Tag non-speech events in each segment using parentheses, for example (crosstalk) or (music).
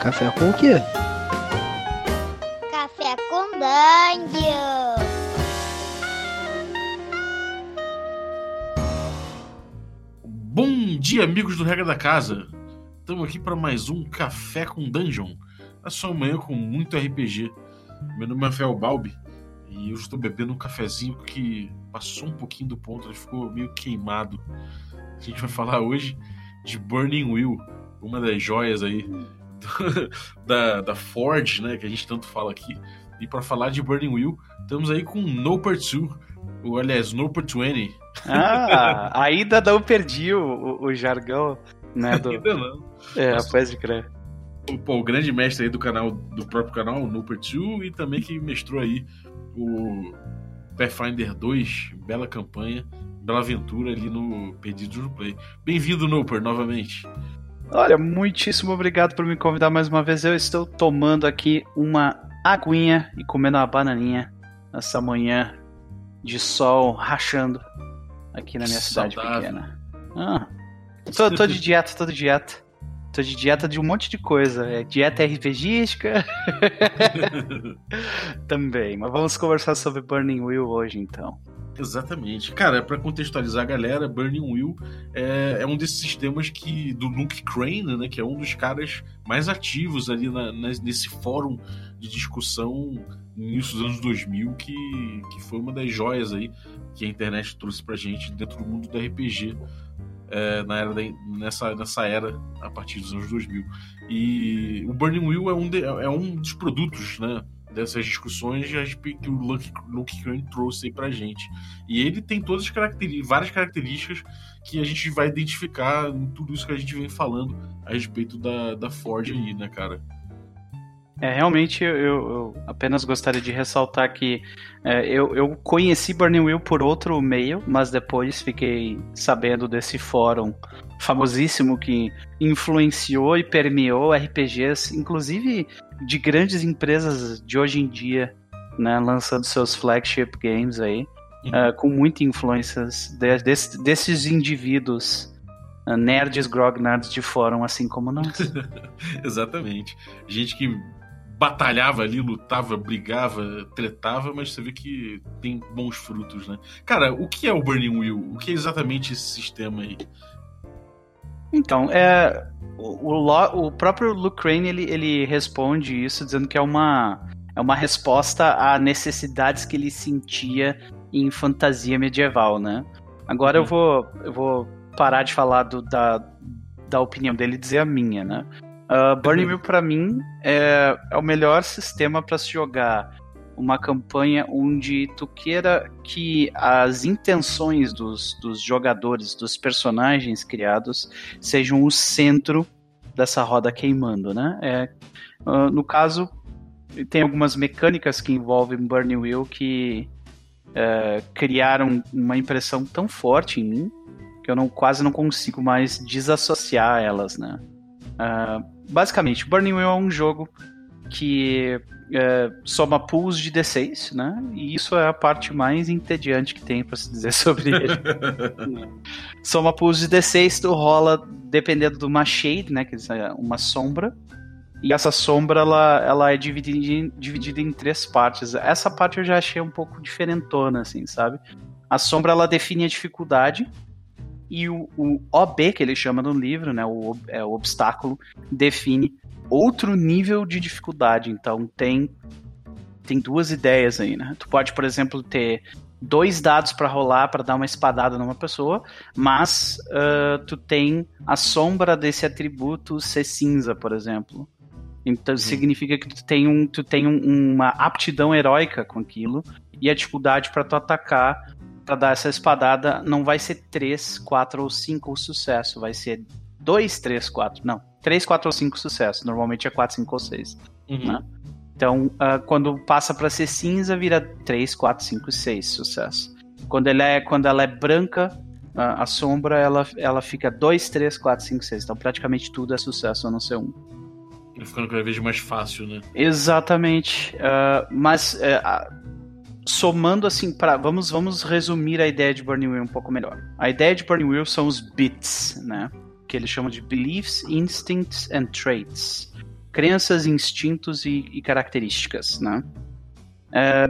Café com o quê? Café com Dungeon. Bom dia, amigos do Regra da Casa. Estamos aqui para mais um Café com Dungeon. A sua manhã com muito RPG. Meu nome é Rafael Balbi e eu estou bebendo um cafezinho que passou um pouquinho do ponto, ele ficou meio queimado. A gente vai falar hoje de Burning Wheel, uma das joias aí (laughs) da, da Ford, né, que a gente tanto fala aqui. E para falar de Burning Wheel, estamos aí com Noper 2, ou aliás, Noper 20. Ah, ainda não perdi o, o- o jargão, né? Do... (laughs) Ainda não. É, Nossa. pode crer. o, pô, o grande mestre aí do canal, do próprio canal, o Nooper 2, e também que mestrou aí o Pathfinder 2, bela campanha, bela aventura ali no Perdidos no Play. Bem-vindo, Nooper, novamente. Olha, muitíssimo obrigado por me convidar mais uma vez. Eu estou tomando aqui uma aguinha e comendo uma bananinha nessa manhã de sol rachando aqui na minha cidade Saudável. pequena. Ah, tô, tô de dieta, tô de dieta. Tô de dieta de um monte de coisa. É dieta RPGística (laughs) também. Mas vamos conversar sobre Burning Wheel hoje então. Exatamente. Cara, pra contextualizar a galera, Burning Wheel é, é um desses sistemas que do Luke Crane, né, que é um dos caras mais ativos ali na- nas- nesse fórum de discussão no início dos anos 2000, que, que foi uma das joias aí que a internet trouxe pra gente dentro do mundo do RPG é, na era da- nessa, nessa era, a partir dos anos 2000. E o Burning Wheel é um, de- é um dos produtos, né, dessas discussões a que o Luke, Luke Crane trouxe aí pra gente. E ele tem todas as características, várias características que a gente vai identificar em tudo isso que a gente vem falando a respeito da, da Ford aí, né, cara? É, realmente eu, eu apenas gostaria de ressaltar que é, eu, eu conheci Burning Wheel por outro meio, mas depois fiquei sabendo desse fórum famosíssimo que influenciou e permeou RPGs, inclusive de grandes empresas de hoje em dia, né, lançando seus flagship games aí, Uhum. com muitas influências de- desse- desses indivíduos, é, nerds grognards de fórum, assim como nós. (laughs) Exatamente. Gente que batalhava ali, lutava, brigava, tretava, mas você vê que tem bons frutos, né? Cara, o que é o Burning Wheel? O que é exatamente esse sistema aí? Então, é, o, o, o próprio Luke Crane ele, ele responde isso dizendo que é uma, é uma resposta a necessidades que ele sentia em fantasia medieval, né? Agora eu, Uhum. vou, eu vou parar de falar do- da, da opinião dele e dizer a minha, né? Uh, Burning. Wheel, pra mim, é, é o melhor sistema para se jogar uma campanha onde tu queira que as intenções dos, dos jogadores, dos personagens criados, sejam o centro dessa roda queimando, né? É, ah, no caso, tem algumas mecânicas que envolvem Burning Wheel que é, criaram uma impressão tão forte em mim que eu não, quase não consigo mais desassociar elas, né? Ah, basicamente, Burning Wheel é um jogo que é, soma pools de D6, né? E isso é a parte mais entediante que tem para se dizer (laughs) sobre ele. Soma pools de D6, tu rola dependendo de uma shade, né? Quer dizer, uma sombra. E essa sombra, ela, ela é dividida em, dividida em três partes. Essa parte eu já achei um pouco diferentona, assim, sabe? A sombra, ela define a dificuldade. E o, o OB, que ele chama no livro, né? O, é, o obstáculo, define outro nível de dificuldade. Então, tem, tem duas ideias aí, né? Tu pode, por exemplo, ter dois dados para rolar para dar uma espadada numa pessoa, mas ah, tu tem a sombra desse atributo ser cinza, por exemplo. Então significa que tu tem, um, tu tem um- uma aptidão heróica com aquilo e a dificuldade para tu atacar para dar essa espadada não vai ser 3, 4 ou 5 o sucesso, vai ser 2, 3, 4. Não, 3, 4 ou 5 sucesso. Normalmente é 4, 5 ou 6. Uhum. Né? Então, ah, quando passa para ser cinza, vira 3, 4, 5, 6 sucesso. Quando ela é, quando ela é branca, a, a sombra ela, ela fica 2, 3, 4, 5, 6. Então, praticamente tudo é sucesso, a não ser um. Ficando cada vez mais fácil, né? Exatamente. Ah, mas ah, somando assim para vamos vamos resumir a ideia de Burning Wheel um pouco melhor. A ideia de Burning Wheel são os bits, né? Que eles chamam de beliefs, instincts and traits. crenças, instintos e, e características, né? É,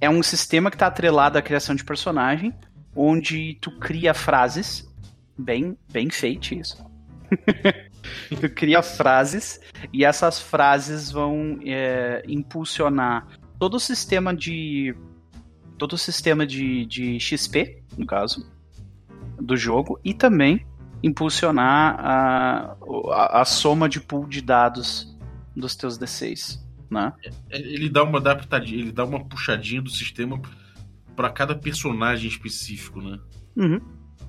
é um sistema que está atrelado à criação de personagem, onde tu cria frases, bem, bem feito isso. (laughs) tu cria frases e essas frases vão é, impulsionar todo o sistema de todo o sistema de, de XP, no caso, do jogo, e também impulsionar a, a, a soma de pool de dados dos teus D6. Né? É, ele dá uma adaptadinha, ele dá uma puxadinha do sistema para cada personagem específico, né? Uhum.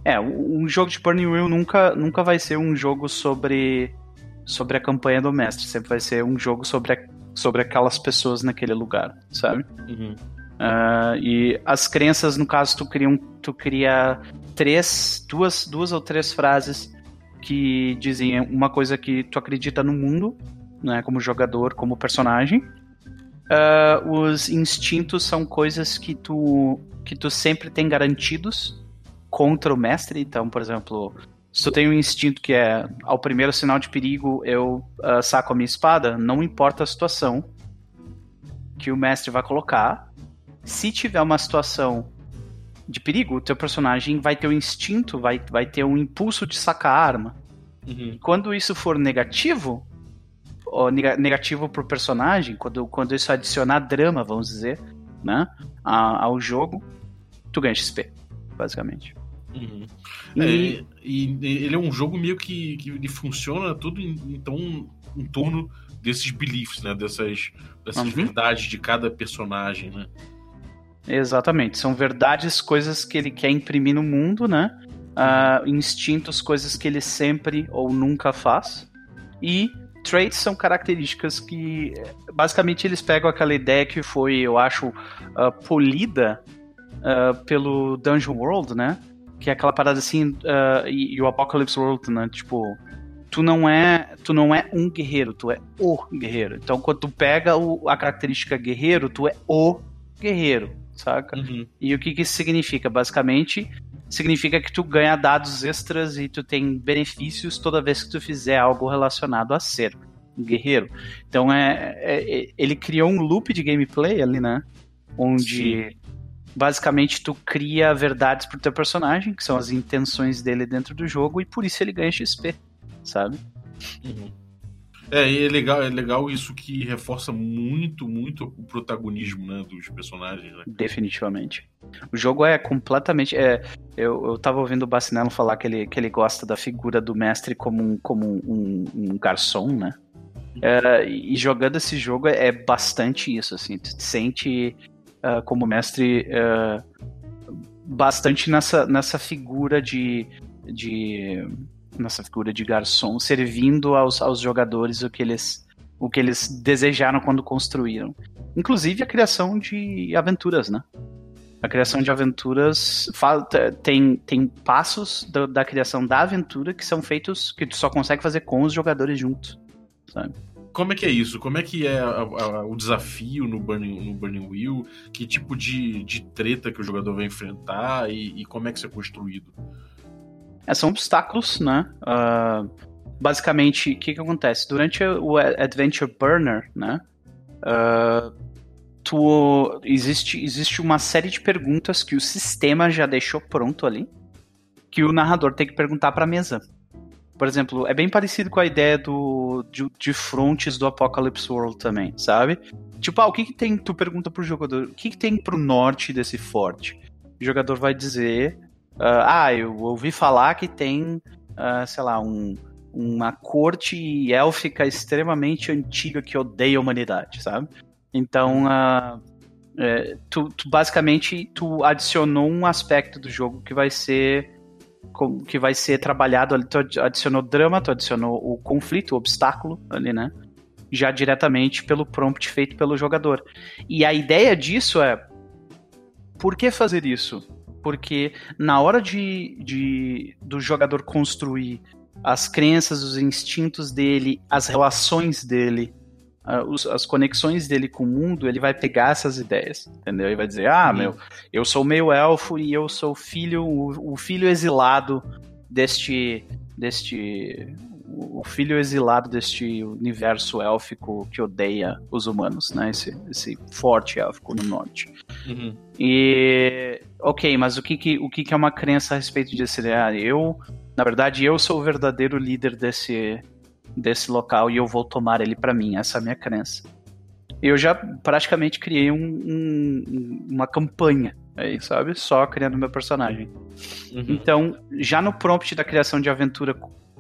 É, um jogo de Burning Wheel nunca, nunca vai ser um jogo sobre, sobre a campanha do mestre, sempre vai ser um jogo sobre, a, sobre aquelas pessoas naquele lugar, sabe? Uhum. Uh, e as crenças, no caso, tu cria, um, tu cria três, duas, duas ou três frases que dizem uma coisa que tu acredita no mundo, né, como jogador, como personagem. Uh, os instintos são coisas que tu, que tu sempre tem garantidos contra o mestre. Então, por exemplo, se tu tem um instinto que é ao primeiro sinal de perigo eu uh, saco a minha espada, não importa a situação que o mestre vai colocar, se tiver uma situação de perigo, o teu personagem vai ter o um instinto, vai, vai ter um impulso de sacar a arma. Uhum. Quando isso for negativo, ou negativo pro personagem, quando, quando isso adicionar drama, vamos dizer, né, ao jogo, tu ganha XP, basicamente. Uhum. E... É, e, ele é um jogo meio que, que funciona tudo em, então em torno desses beliefs, né, dessas, dessas uhum. verdades de cada personagem, né. Exatamente. São verdades, coisas que ele quer imprimir no mundo, né? Uh, instintos, coisas que ele sempre ou nunca faz. E traits são características que, basicamente, eles pegam aquela ideia que foi, eu acho, uh, polida uh, pelo Dungeon World, né? Que é aquela parada assim, e, e, o Apocalypse World, né? Tipo, tu não é tu não é um guerreiro, tu é o guerreiro. Então, quando tu pega o, a característica guerreiro, tu é o guerreiro saca? Uhum. E o que, que isso significa? Basicamente, significa que tu ganha dados extras e tu tem benefícios toda vez que tu fizer algo relacionado a ser um guerreiro. Então é, é, é ele criou um loop de gameplay ali, né? Onde Sim. Basicamente tu cria verdades pro teu personagem, que são as intenções dele dentro do jogo, e por isso ele ganha XP, sabe? Uhum. É, e é legal, é legal isso que reforça muito, muito o protagonismo né, dos personagens. Né? Definitivamente. O jogo é completamente. É, eu, eu tava ouvindo o Bacinello falar que ele, que ele gosta da figura do mestre como um, como um, um garçom, né? É, e jogando esse jogo é, é bastante isso, assim. Tu te sente uh, como mestre uh, bastante nessa, nessa figura de. de nessa figura de garçom, servindo aos, aos jogadores o que eles o que eles desejaram quando construíram. Inclusive a criação de aventuras, né? A criação de aventuras tem, tem passos da, da, criação da aventura que são feitos que tu só consegue fazer com os jogadores juntos, sabe? Como é que é isso? Como é que é a, a, o desafio no Burning, no Burning Wheel? Que tipo de, de treta que o jogador vai enfrentar e, e como é que isso é construído? É, são obstáculos, né? Uh, basicamente, o que, que acontece? Durante o Adventure Burner, né? Uh, tu, existe, existe uma série de perguntas que o sistema já deixou pronto ali, que o narrador tem que perguntar para a mesa. Por exemplo, é bem parecido com a ideia do, de, de frontes do Apocalypse World também, sabe? Tipo, ah, o que, que tem? Tu pergunta pro jogador, o que, que tem pro norte desse forte? O jogador vai dizer Uh, ah, eu ouvi falar que tem, uh, sei lá, um, uma corte élfica extremamente antiga que odeia a humanidade, sabe? Então, uh, é, tu, tu, basicamente tu adicionou um aspecto do jogo que vai ser que vai ser trabalhado ali, tu adicionou drama, tu adicionou o conflito, o obstáculo ali, né? Já diretamente pelo prompt feito pelo jogador. E a ideia disso é por que fazer isso? porque na hora de, de do jogador construir as crenças, os instintos dele, as relações dele, as conexões dele com o mundo, ele vai pegar essas ideias, entendeu? E vai dizer, ah, Sim. meu, eu sou meio elfo e eu sou filho, o, o filho exilado deste, deste o filho exilado deste universo élfico que odeia os humanos, né? Esse, esse forte élfico no norte. Uhum. E ok, mas o que, que o que, que é uma crença a respeito disso? Ah, eu, na verdade, eu sou o verdadeiro líder desse desse local e eu vou tomar ele para mim. Essa é a minha crença. Eu já praticamente criei um, um, uma campanha aí, sabe? Só criando meu personagem. Uhum. Então, já no prompt da criação de aventura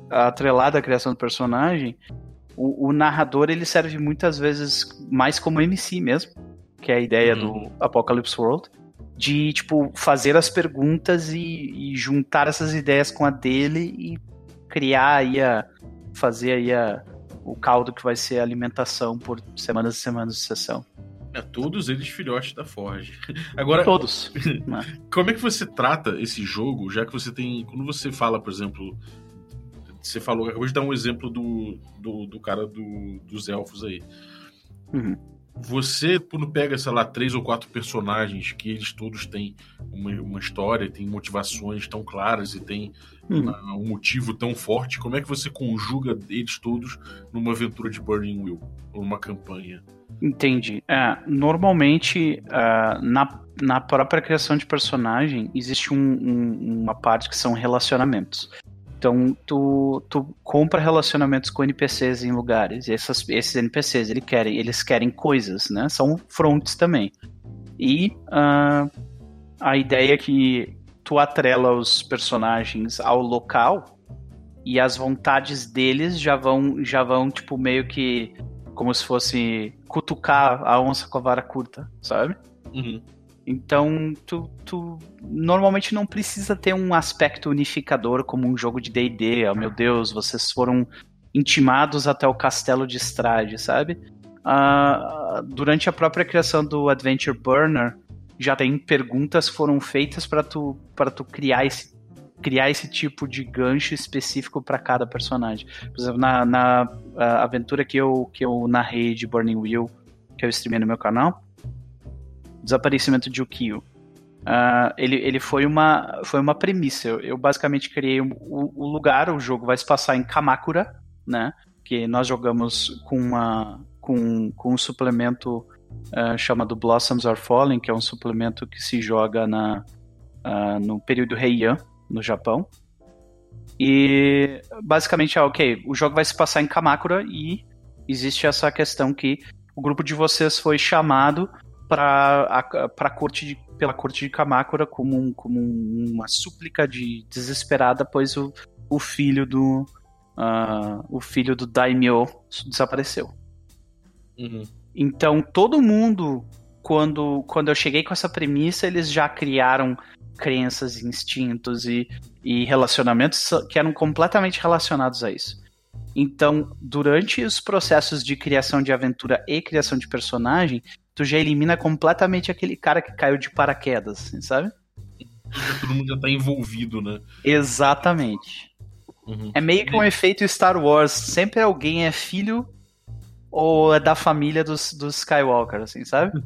atrelada à criação do personagem, o, o, narrador ele serve muitas vezes mais como MC mesmo, que é a ideia Uhum. do Apocalypse World, de tipo fazer as perguntas e, e juntar essas ideias com a dele e criar aí a fazer aí a, o caldo que vai ser a alimentação por semanas e semanas de sessão. É, todos eles filhotes da Forge. (laughs) Agora, Todos. (laughs) né? como é que você trata esse jogo, já que você tem. Quando você fala, por exemplo. Você falou, acabou de dar um exemplo do, do, do cara do, dos elfos aí. Uhum. Você, quando pega, sei lá, três ou quatro personagens que eles todos têm uma, uma história, têm motivações tão claras e têm uma- um motivo tão forte, como é que você conjuga eles todos numa aventura de Burning Wheel? Ou numa campanha? Entendi. É, normalmente, ah, na, na própria criação de personagem, existe um- um- uma parte que são relacionamentos. Então, tu, tu compra relacionamentos com NPCs em lugares. E essas, esses NPCs, eles querem, eles querem coisas, né? São fronts também. E ah, a ideia é que tu atrela os personagens ao local e as vontades deles já vão, já vão tipo, meio que como se fosse cutucar a onça com a vara curta, sabe? Uhum. Então, tu, tu normalmente não precisa ter um aspecto unificador como um jogo de D&D. Oh, meu Deus, vocês foram intimados até o castelo de Strade, sabe? Ah, durante a própria criação do Adventure Burner, já tem perguntas foram feitas para tu, pra tu criar esse criar esse tipo de gancho específico para cada personagem. Por exemplo, na, na ah, aventura que eu, que eu narrei de Burning Wheel, que eu streamei no meu canal, Desaparecimento de Ukio. Ah, ele, ele foi uma, foi uma premissa. Eu, eu basicamente criei o, lugar, o jogo vai se passar em Kamakura, né? Que nós jogamos com, uma, com, com um suplemento ah, chamado Blossoms Are Falling, que é um suplemento que se joga na, ah, no período Heian, no Japão. E basicamente é ok, o jogo vai se passar em Kamakura e existe essa questão que o grupo de vocês foi chamado para para corte de, pela corte de Kamakura como, um, como um- uma súplica de desesperada, pois o, o filho do ah, o filho do daimyo desapareceu. Uhum. Então todo mundo quando quando eu cheguei com essa premissa, eles já criaram crenças, instintos e, e relacionamentos que eram completamente relacionados a isso. Então, durante os processos de criação de aventura e criação de personagem, tu já elimina completamente aquele cara que caiu de paraquedas, assim, sabe? Todo mundo já tá envolvido, né? Exatamente. Uhum. É meio que um efeito Star Wars. Sempre alguém é filho ou é da família dos, dos Skywalker, assim, sabe? (laughs)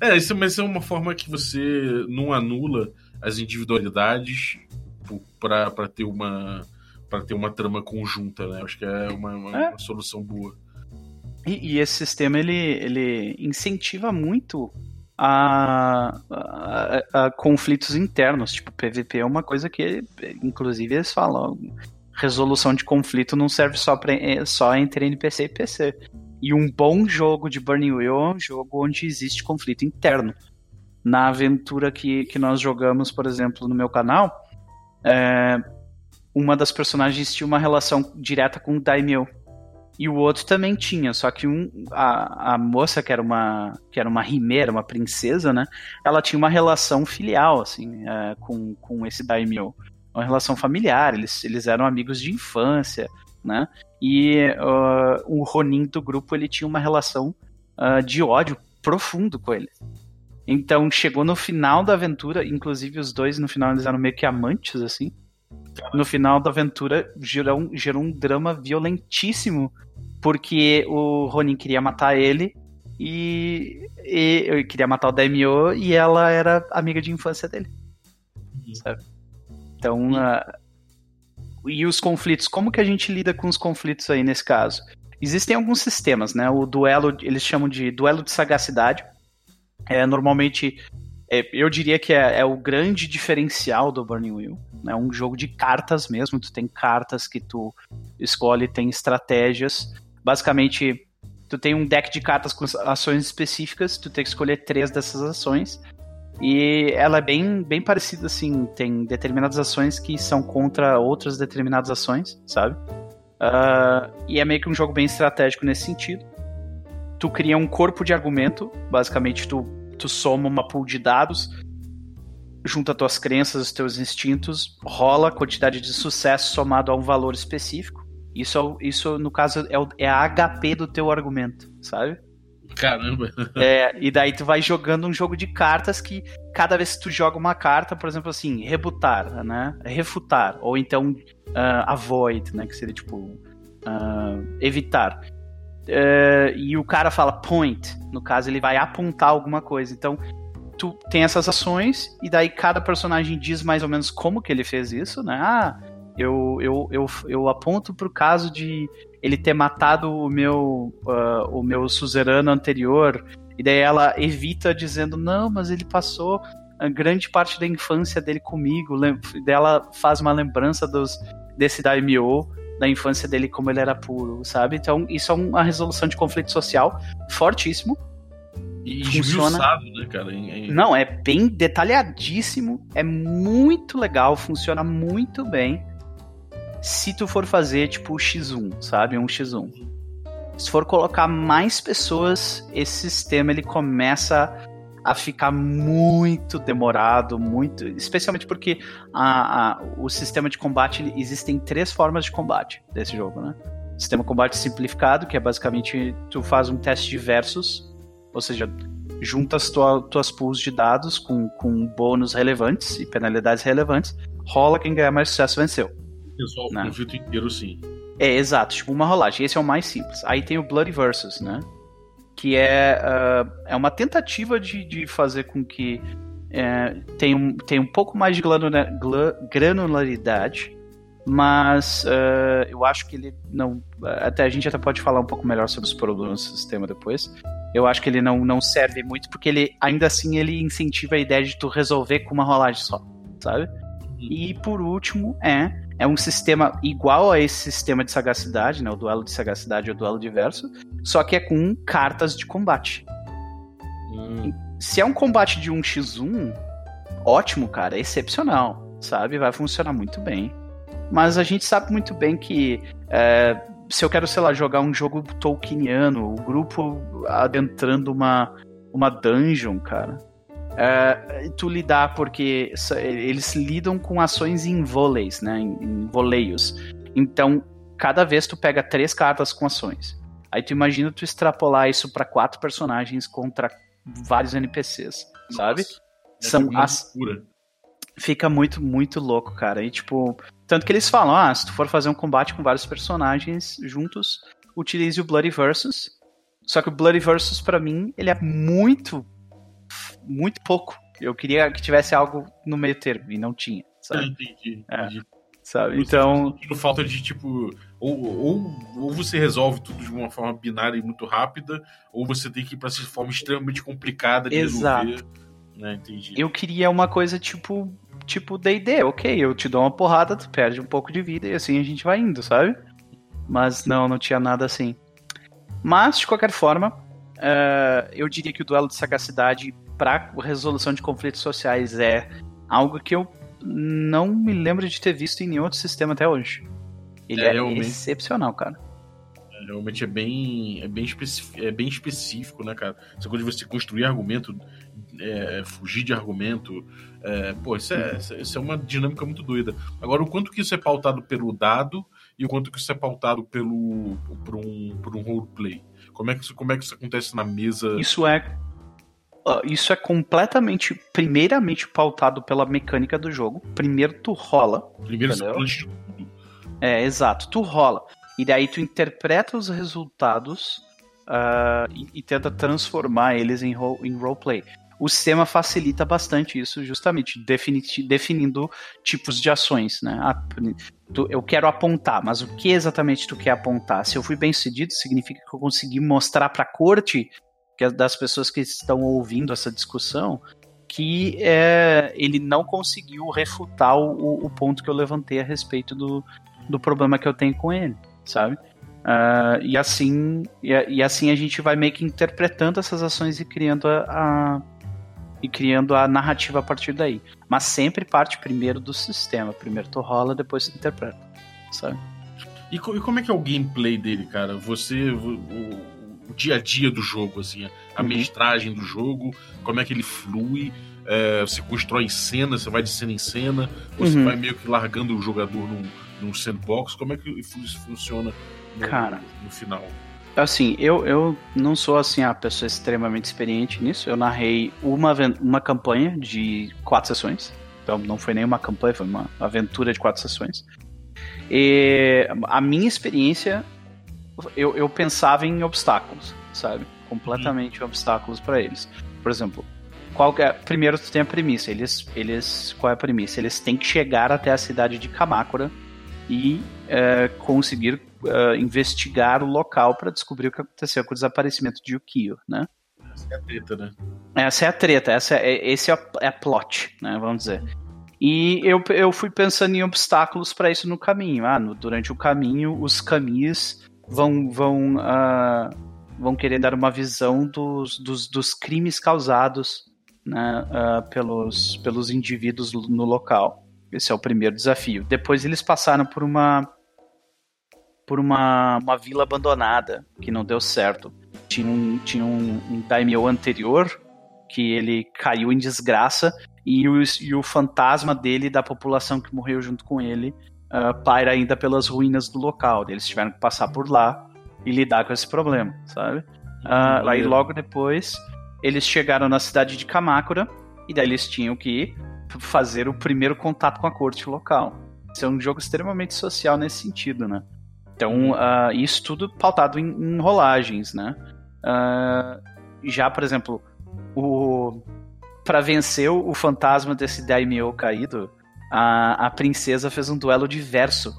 É, isso, mas é uma forma que você não anula as individualidades para ter uma para ter uma trama conjunta, né? Acho que é uma, uma- É. uma solução boa. E, e esse sistema ele, ele incentiva muito a, a- a conflitos internos. Tipo, PVP é uma coisa que, inclusive, eles falam: resolução de conflito não serve só, pra, é, só entre NPC e PC. E um bom jogo de Burning Wheel é um jogo onde existe conflito interno. Na aventura que, que nós jogamos, por exemplo, no meu canal, é, uma das personagens tinha uma relação direta com o Daimyo. E o outro também tinha, só que um, a, a moça, que era uma que era uma rimeira, uma princesa, né? Ela tinha uma relação filial, assim, é, com, com esse daimyo. Uma relação familiar, eles, eles eram amigos de infância, né? E ah, o Ronin do grupo, ele tinha uma relação ah, de ódio profundo com ele. Então, chegou no final da aventura, inclusive os dois no final eles eram meio que amantes, assim. No final da aventura gerou, um- gerou um drama violentíssimo porque o Ronin queria matar ele e, e eu queria matar o Daimyo e ela era amiga de infância dele. Uhum. Sabe? Então, ah, e os conflitos, como que a gente lida com os conflitos aí nesse caso? Existem alguns sistemas, né? O duelo, eles chamam de duelo de sagacidade. É, normalmente, é, eu diria que é, é, o grande diferencial do Burning Wheel. É né? um jogo de cartas mesmo. Tu tem cartas que tu escolhe, tem estratégias. Basicamente, tu tem um deck de cartas com ações específicas, tu tem que escolher três dessas ações. E ela é bem, bem parecida, assim, tem determinadas ações que são contra outras determinadas ações, sabe? Uh, e é meio que um jogo bem estratégico nesse sentido. Tu cria um corpo de argumento, basicamente tu, tu soma uma pool de dados, junta tuas crenças, os teus instintos, rola a quantidade de sucesso somado a um valor específico. Isso, isso no caso, é, o, é a HP do teu argumento, sabe? Caramba. É, e daí tu vai jogando um jogo de cartas que cada vez que tu joga uma carta, por exemplo, assim, rebutar, né? Refutar, ou então uh, avoid, né? Que seria tipo uh, evitar. Uh, e o cara fala point, no caso ele vai apontar alguma coisa. Então tu tem essas ações e daí cada personagem diz mais ou menos como que ele fez isso, né? Ah, eu, eu, eu, eu aponto pro caso de ele ter matado o meu, uh, o meu suzerano anterior. E daí ela evita dizendo, não, mas ele passou a grande parte da infância dele comigo. Dela faz uma lembrança dos, desse Daimyo, da infância dele como ele era puro, sabe? Então, isso é uma resolução de conflito social fortíssimo. E funciona. né, cara? Em, em... Não, é bem detalhadíssimo, é muito legal, funciona muito bem se tu for fazer tipo X1, sabe? Um X1. Se for colocar mais pessoas, esse sistema ele começa a ficar muito demorado, muito, especialmente porque a, a, o sistema de combate existem três formas de combate desse jogo, né? Sistema de combate simplificado, que é basicamente tu faz um teste de versus, ou seja, juntas tua, tuas pools de dados com, com bônus relevantes e penalidades relevantes, rola quem ganhar mais sucesso venceu resolve né? o conflito inteiro, sim. É, exato, tipo uma rolagem. Esse é o mais simples. Aí tem o Bloody Versus, né? Que é, uh, é uma tentativa de, de fazer com que é, tem, um, tem um pouco mais de granularidade, mas uh, eu acho que ele não. Até a gente até pode falar um pouco melhor sobre os problemas do sistema depois. Eu acho que ele não, não serve muito, porque ele ainda assim ele incentiva a ideia de tu resolver com uma rolagem só, sabe? Uhum. E por último é é um sistema igual a esse sistema de sagacidade, né? O duelo de sagacidade e o duelo diverso, só que é com cartas de combate. Hum. Se é um combate de 1x1, ótimo, cara, é excepcional, sabe? Vai funcionar muito bem. Mas a gente sabe muito bem que é, se eu quero, sei lá, jogar um jogo Tolkieniano, o grupo adentrando uma, uma dungeon, cara, uh, tu lidar, porque eles lidam com ações em vôleis, né? Em, em voleios. Então, cada vez tu pega três cartas com ações. Aí tu imagina tu extrapolar isso para quatro personagens contra vários NPCs, sabe? Nossa, São as fica muito muito louco, cara. E tipo, tanto que eles falam, ah, se tu for fazer um combate com vários personagens juntos, utilize o Bloody Versus. Só que o Bloody Versus para mim, ele é muito muito pouco. Eu queria que tivesse algo no meio termo, e não tinha. Sabe? entendi, é, entendi. sabe? Então. Por falta de tipo. Ou, ou, ou você resolve tudo de uma forma binária e muito rápida, ou você tem que ir pra essa forma extremamente complicada de Exato. resolver. Né? Entendi. Eu queria uma coisa tipo. Tipo DD, ok, eu te dou uma porrada, tu perde um pouco de vida e assim a gente vai indo, sabe? Mas não, não tinha nada assim. Mas, de qualquer forma, uh, eu diria que o duelo de sagacidade para resolução de conflitos sociais é algo que eu não me lembro de ter visto em nenhum outro sistema até hoje. Ele é, é excepcional, cara. É, realmente é bem, é bem, específico, é bem específico, né, cara? Essa coisa de você construir argumento, é, fugir de argumento. É, pô, isso é, isso é uma dinâmica muito doida. Agora, o quanto que isso é pautado pelo dado e o quanto que isso é pautado pelo, por, um, por um roleplay? Como é, que isso, como é que isso acontece na mesa? Isso é isso é completamente, primeiramente pautado pela mecânica do jogo. Primeiro tu rola. Primeiro você É, exato. Tu rola. E daí tu interpreta os resultados uh, e, e, tenta transformar eles em, ro em roleplay. o sistema facilita bastante isso, justamente, defini definindo tipos de ações, né? Ah, tu, eu quero apontar, mas o que exatamente tu quer apontar? Se eu fui bem sucedido, significa que eu consegui mostrar para a corte das pessoas que estão ouvindo essa discussão que é, ele não conseguiu refutar o, o, ponto que eu levantei a respeito do, do problema que eu tenho com ele, sabe? Uh, e assim e, e, assim a gente vai meio que interpretando essas ações e criando a, a, e criando a narrativa a partir daí. Mas sempre parte primeiro do sistema. Primeiro tu rola, depois tu interpreta, sabe? E, e como é que é o gameplay dele, cara? Você o, o dia a dia do jogo, assim, a uhum. mestragem do jogo, como é que ele flui. É, você constrói cena, você vai de cena em cena, você uhum. vai meio que largando o jogador num, num sandbox. Como é que isso funciona no, Cara, no final? Assim, eu, eu não sou assim a pessoa extremamente experiente nisso. Eu narrei uma, uma campanha de quatro sessões. Então não foi nem uma campanha, foi uma aventura de quatro sessões. E a minha experiência eu, eu pensava em obstáculos, sabe? Completamente hum. obstáculos para eles. Por exemplo, qual é, primeiro tu tem a premissa, eles, eles, qual é a premissa? Eles têm que chegar até a cidade de Kamakura e é, conseguir é, investigar o local para descobrir o que aconteceu com o desaparecimento de Yukio, né? Essa é a treta, né? Essa é a treta, essa é, esse é a, é a plot, né? Vamos dizer. E eu, eu fui pensando em obstáculos para isso no caminho. Ah, no, durante o caminho, os caminhos vão vão uh, vão querer dar uma visão dos, dos, dos crimes causados né, uh, pelos, pelos indivíduos no local. Esse é o primeiro desafio. Depois eles passaram por uma por uma, uma vila abandonada que não deu certo. Tinha um, tinha um, um daimyo anterior que ele caiu em desgraça e o, e o fantasma dele da população que morreu junto com ele uh, paira ainda pelas ruínas do local. Eles tiveram que passar por lá e lidar com esse problema, sabe? Uh, aí logo depois eles chegaram na cidade de Kamakura e daí eles tinham que fazer o primeiro contato com a corte local. Isso é um jogo extremamente social nesse sentido, né? Então, uh, isso tudo pautado em, em rolagens, né? Uh, já, por exemplo, o para vencer o fantasma desse daimyo caído, a, a princesa fez um duelo diverso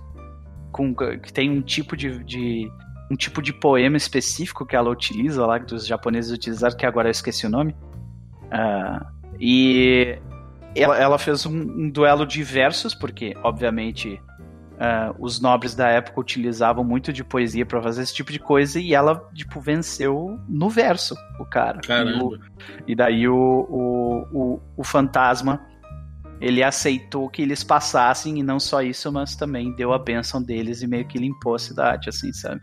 com que tem um tipo de, de, um tipo de poema específico que ela utiliza lá que os japoneses utilizaram que agora eu esqueci o nome uh, e ela, ela fez um, um, duelo de versos porque obviamente uh, os nobres da época utilizavam muito de poesia para fazer esse tipo de coisa e ela tipo venceu no verso o cara Caramba. E, o, e daí o, o, o, o fantasma ele aceitou que eles passassem e não só isso, mas também deu a benção deles e meio que limpou a cidade, assim, sabe?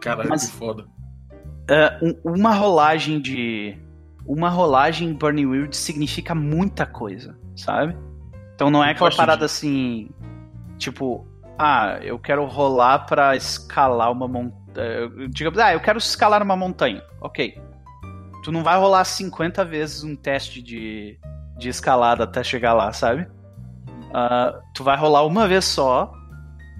Caralho, mas, que foda. Uh, uma rolagem de. Uma rolagem em Burning Wild significa muita coisa, sabe? Então não é aquela parada assim. Tipo, ah, eu quero rolar para escalar uma montanha. Digamos, ah, eu quero escalar uma montanha. Ok. Tu não vai rolar 50 vezes um teste de de escalada até chegar lá, sabe? Uh, tu vai rolar uma vez só,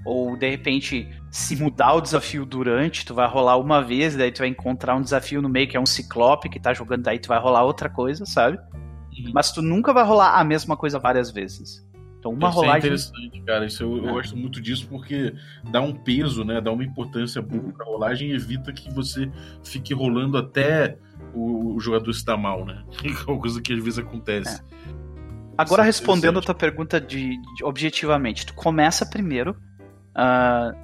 ou de repente, se mudar o desafio durante, tu vai rolar uma vez, daí tu vai encontrar um desafio no meio que é um ciclope que tá jogando, daí tu vai rolar outra coisa, sabe? Uhum. Mas tu nunca vai rolar a mesma coisa várias vezes. Então uma Isso rolagem. É interessante, cara. Isso eu, eu, é. gosto muito disso porque dá um peso, né? Dá uma importância boa pra rolagem e evita que você fique rolando até o, o jogador dá mal, né? (laughs) É uma coisa que às vezes acontece. É. Agora, respondendo a tua pergunta de, de, objetivamente, tu começa primeiro uh,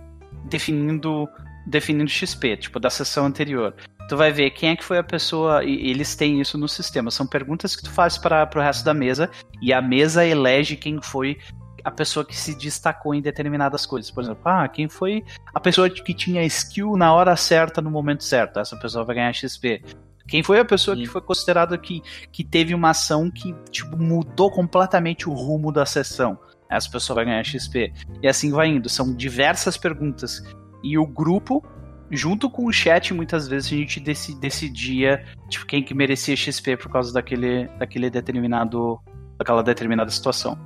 definindo definindo XP, tipo, da sessão anterior. Tu vai ver quem é que foi a pessoa, e eles têm isso no sistema. São perguntas que tu faz para o resto da mesa, e a mesa elege quem foi a pessoa que se destacou em determinadas coisas. Por exemplo, ah, quem foi a pessoa que tinha skill na hora certa, no momento certo? Essa pessoa vai ganhar XP. Quem foi a pessoa Sim. que foi considerada que, que teve uma ação que tipo, mudou completamente o rumo da sessão? Essa pessoa vai ganhar XP. E assim vai indo. São diversas perguntas. E o grupo, junto com o chat, muitas vezes a gente decidia tipo, quem que merecia XP por causa daquele, daquele determinado. daquela determinada situação.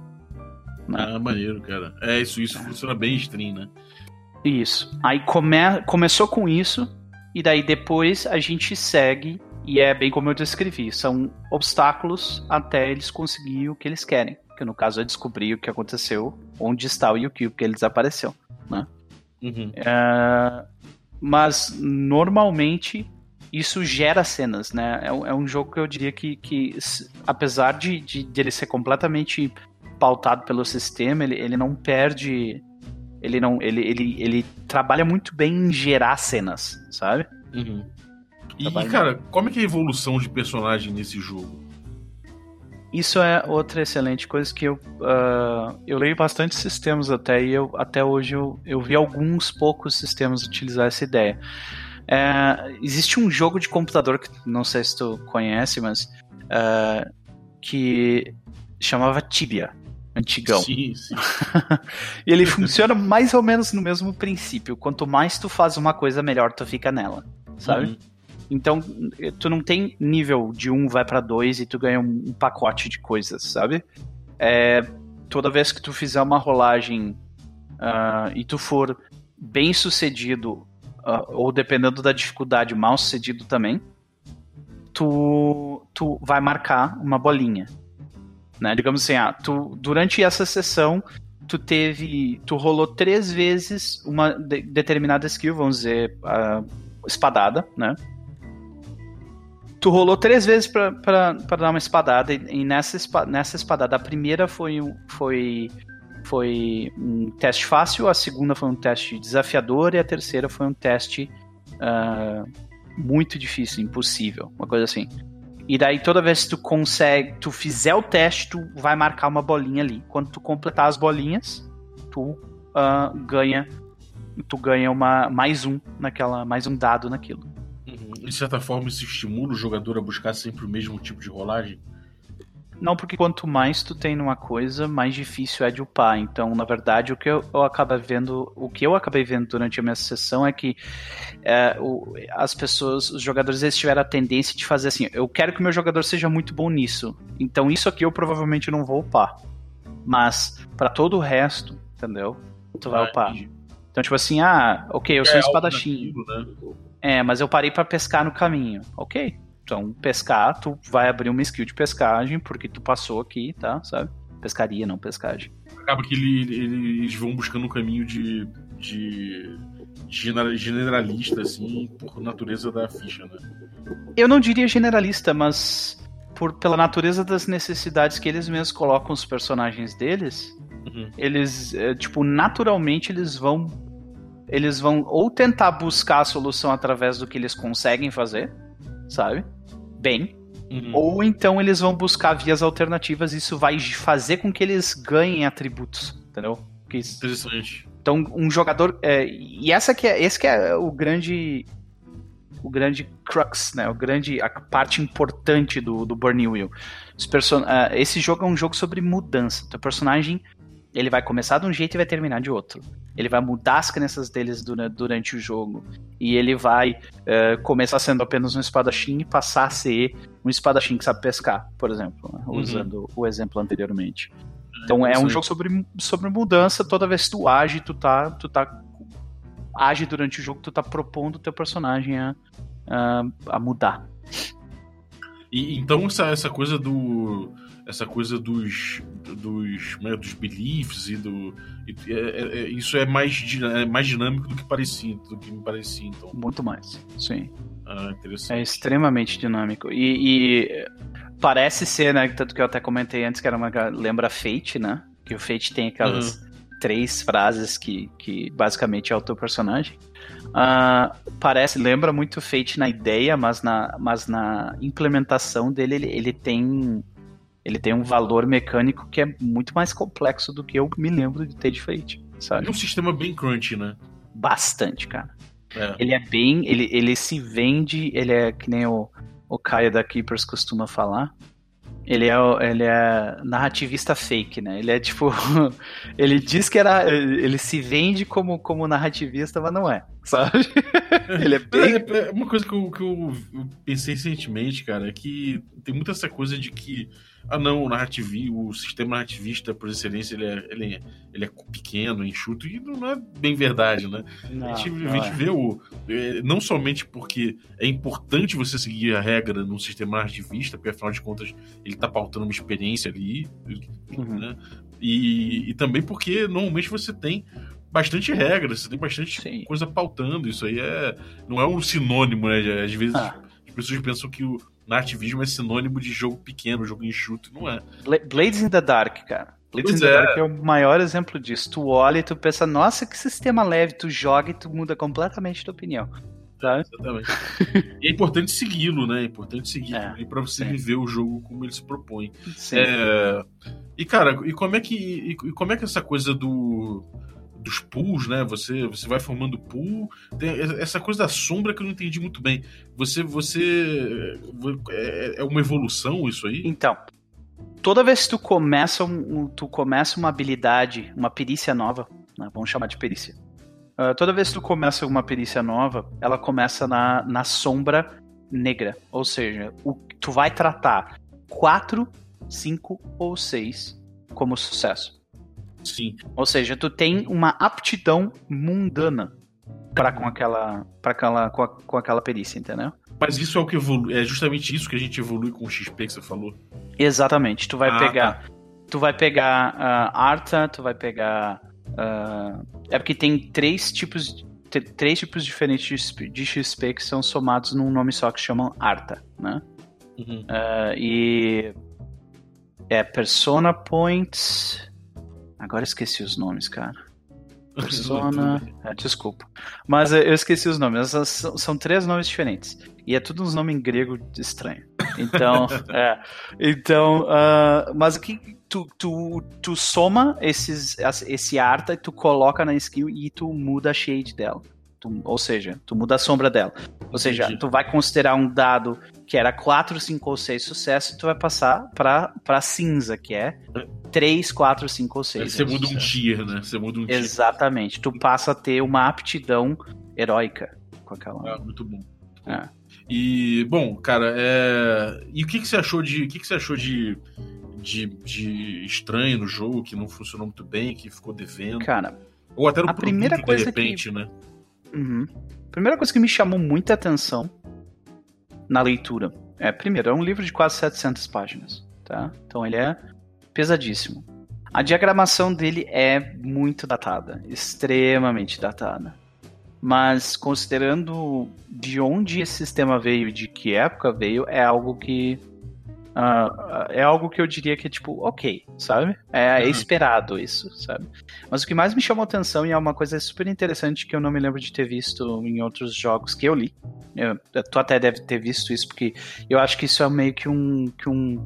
Né? Ah, maneiro, cara. É, isso, isso é. funciona bem stream, né? Isso. Aí come, começou com isso, e daí depois a gente segue E é bem como eu descrevi, são obstáculos até eles conseguirem o que eles querem. Que no caso é descobrir o que aconteceu, onde está o Yukio, porque ele desapareceu, né? Uhum. É, mas normalmente isso gera cenas, né? É, um- é um jogo que eu diria que, que apesar de, de, de ele ser completamente pautado pelo sistema, ele, ele não perde. Ele não. Ele, ele, ele trabalha muito bem em gerar cenas, sabe? Uhum. E, cara, como é que é a evolução de personagem nesse jogo? Isso é outra excelente coisa que eu, ah, eu leio bastante sistemas até e eu, até hoje eu, eu vi alguns poucos sistemas utilizar essa ideia. É, existe um jogo de computador que não sei se tu conhece, mas ah, que chamava Tibia, antigão. Sim, sim. E (laughs) ele funciona mais ou menos no mesmo princípio. Quanto mais tu faz uma coisa, melhor tu fica nela, sabe? Uhum. Então, tu não tem nível de um vai pra dois e tu ganha um, um pacote de coisas, sabe? É, toda vez que tu fizer uma rolagem ah, e tu for bem sucedido, ah, ou dependendo da dificuldade, mal sucedido também, tu, tu vai marcar uma bolinha. Né? Digamos assim, ah, tu, durante essa sessão, tu teve. Tu rolou três vezes uma de- determinada skill, vamos dizer, ah, espadada, né? Tu rolou três vezes pra, dar uma espadada, e, nessa, nessa espadada, a primeira foi foi, foi um teste fácil, a segunda foi um teste desafiador, e a terceira foi um teste ah, muito difícil, impossível, uma coisa assim. E daí toda vez que tu consegue, tu fizer o teste, tu vai marcar uma bolinha ali. Quando tu completar as bolinhas, tu ah, ganha, tu ganha uma mais um naquela, mais um dado naquilo. De certa forma, isso estimula o jogador a buscar sempre o mesmo tipo de rolagem? Não, porque quanto mais tu tem numa coisa, mais difícil é de upar. Então, na verdade, o que eu, eu acabo vendo, o que eu acabei vendo durante a minha sessão é que é, o- as pessoas, os jogadores, eles tiveram a tendência de fazer assim: eu quero que o meu jogador seja muito bom nisso. Então, isso aqui eu provavelmente não vou upar. Mas, pra todo o resto, entendeu? Tu vai Ah, upar. Então, tipo assim, ah, ok, eu sou É espadachim. né? É, mas eu parei pra pescar no caminho. Ok. Então, pescar, tu vai abrir uma skill de pescagem, porque tu passou aqui, tá? Sabe? Pescaria, não pescagem. Acaba que ele- ele- eles vão buscando um caminho de, de genera- generalista, assim, por natureza da ficha, né? Eu não diria generalista, mas por, pela natureza das necessidades que eles mesmos colocam os personagens deles, Uhum. eles, é, tipo, naturalmente eles vão. Eles vão ou tentar buscar a solução através do que eles conseguem fazer, sabe? Bem, Uhum. Ou então eles vão buscar vias alternativas e isso vai fazer com que eles ganhem atributos, entendeu? Que isso- Interessante. Então, um jogador. é, e essa que é, esse que é o grande. O grande crux, né? O grande, a parte importante do, do Burning Wheel. Os person ah, esse jogo é um jogo sobre mudança. Teu personagem ele vai começar de um jeito e vai terminar de outro. Ele vai mudar as crenças deles dura- durante o jogo. E ele vai eh, começar sendo apenas um espadachim e passar a ser um espadachim que sabe pescar, por exemplo, né? Uhum. usando o exemplo anteriormente. Então é um jogo sobre, sobre mudança. Toda vez que tu age, tu tá, tu tá age durante o jogo, tu tá propondo o teu personagem a, a, a mudar. E, então essa, essa coisa do. Essa coisa dos. dos, né, dos beliefs e do. e- é- é- é- isso é mais, é mais dinâmico do que parecia, do que me parecia, então. Muito mais. Sim. Ah. É extremamente dinâmico. E, e parece ser, né? Tanto que eu até comentei antes que era uma. Lembra Fate, né? Que o Fate tem aquelas três frases que, que basicamente é o teu personagem. Ah, parece, lembra muito Fate na ideia, mas na, mas na implementação dele ele, ele tem. Ele tem um valor mecânico que é muito mais complexo do que eu me lembro de ter de Fate, É sabe? um sistema bem crunchy, né? Bastante, cara. É. Ele é bem. Ele, ele se vende. Ele é que nem o, o Caio da Keepers costuma falar. Ele é, ele é narrativista fake, né? Ele é tipo. (laughs) ele diz que era. Ele se vende como, como narrativista, mas não é, sabe? (laughs) ele é bem. É, é uma coisa que eu, que eu pensei recentemente, cara, é que tem muita essa coisa de que ah não, o narrativi, o sistema narrativista por excelência ele é, ele é, ele é pequeno, enxuto, e não é bem verdade, né? Não, a gente, a gente é. vê o. é, Não somente porque é importante você seguir a regra num sistema narrativista, porque afinal de contas ele tá pautando uma experiência ali, Uhum. né? E, e também porque normalmente você tem bastante regra, você tem bastante Sim. coisa pautando. Isso aí é. Não é um sinônimo, né? Às vezes Ah. as pessoas pensam que o narrativismo é sinônimo de jogo pequeno, jogo enxuto, e não é. Bla- Blades in the Dark, cara. Blades Pois in the é. Dark é o maior exemplo disso. Tu olha e tu pensa, nossa, que sistema leve. Tu joga e tu muda completamente tua opinião. Sabe? Exatamente. e é importante segui-lo, né? É importante seguir É, para você sim. viver o jogo como ele se propõe. Sim. É, e cara, e como é que e como é que essa coisa do dos pools, né? Você você vai formando pool, tem essa coisa da sombra que eu não entendi muito bem. Você você é, é uma evolução isso aí? Então, toda vez que tu começa, um, tu começa uma habilidade, uma perícia nova, né, vamos chamar de perícia. Ah, toda vez que tu começa uma perícia nova, ela começa na, na sombra negra. Ou seja, o, tu vai tratar 4, 5 ou 6 como sucesso. Sim. Ou seja, tu tem uma aptidão mundana para com aquela, pra aquela, com, a- com aquela perícia, entendeu? Mas isso é o que evolui, é justamente isso que a gente evolui com o XP que você falou. Exatamente. Tu vai Ah, pegar. Tu vai pegar ah, Arta, tu vai pegar. ah, é porque tem três tipos. Três tipos diferentes de XP, que são somados num nome só que chamam Arta, né? Uhum. Ah, e. É Persona Points. Agora eu esqueci os nomes, cara. Persona. (laughs) É, desculpa. Mas eu esqueci os nomes. São, são três nomes diferentes. E é tudo uns nomes em grego estranho. Então. (laughs) é. Então. ah, mas o que. Tu, tu, tu soma esses, esse arta e tu coloca na skill e tu muda a shade dela. Tu- ou seja, tu muda a sombra dela. Ou seja, Entendi. tu vai considerar um dado que era 4, 5 ou 6 sucesso e tu vai passar pra, pra cinza, que é 3, 4, 5 ou 6. Você muda um tier, né? Você muda um tier. Exatamente. Tu passa a ter uma aptidão heróica com aquela. Ah, muito bom. É. E, bom, cara, é... e o que, que você achou de. O que, que você achou de, de, de estranho no jogo, que não funcionou muito bem, que ficou devendo? Cara, Ou até no a primeira produto, coisa de que- repente, né? Uhum. primeira coisa que me chamou muita atenção na leitura é, primeiro, é um livro de quase 700 páginas, tá? Então ele é pesadíssimo. A diagramação dele é muito datada, extremamente datada. Mas considerando de onde esse sistema veio de que época veio, é algo que ah, é algo que eu diria que é tipo, ok, sabe? É Uhum. esperado isso, sabe? Mas o que mais me chamou atenção e é uma coisa super interessante que eu não me lembro de ter visto em outros jogos que eu li. Eu, tu até deve ter visto isso, porque eu acho que isso é meio que um. Que um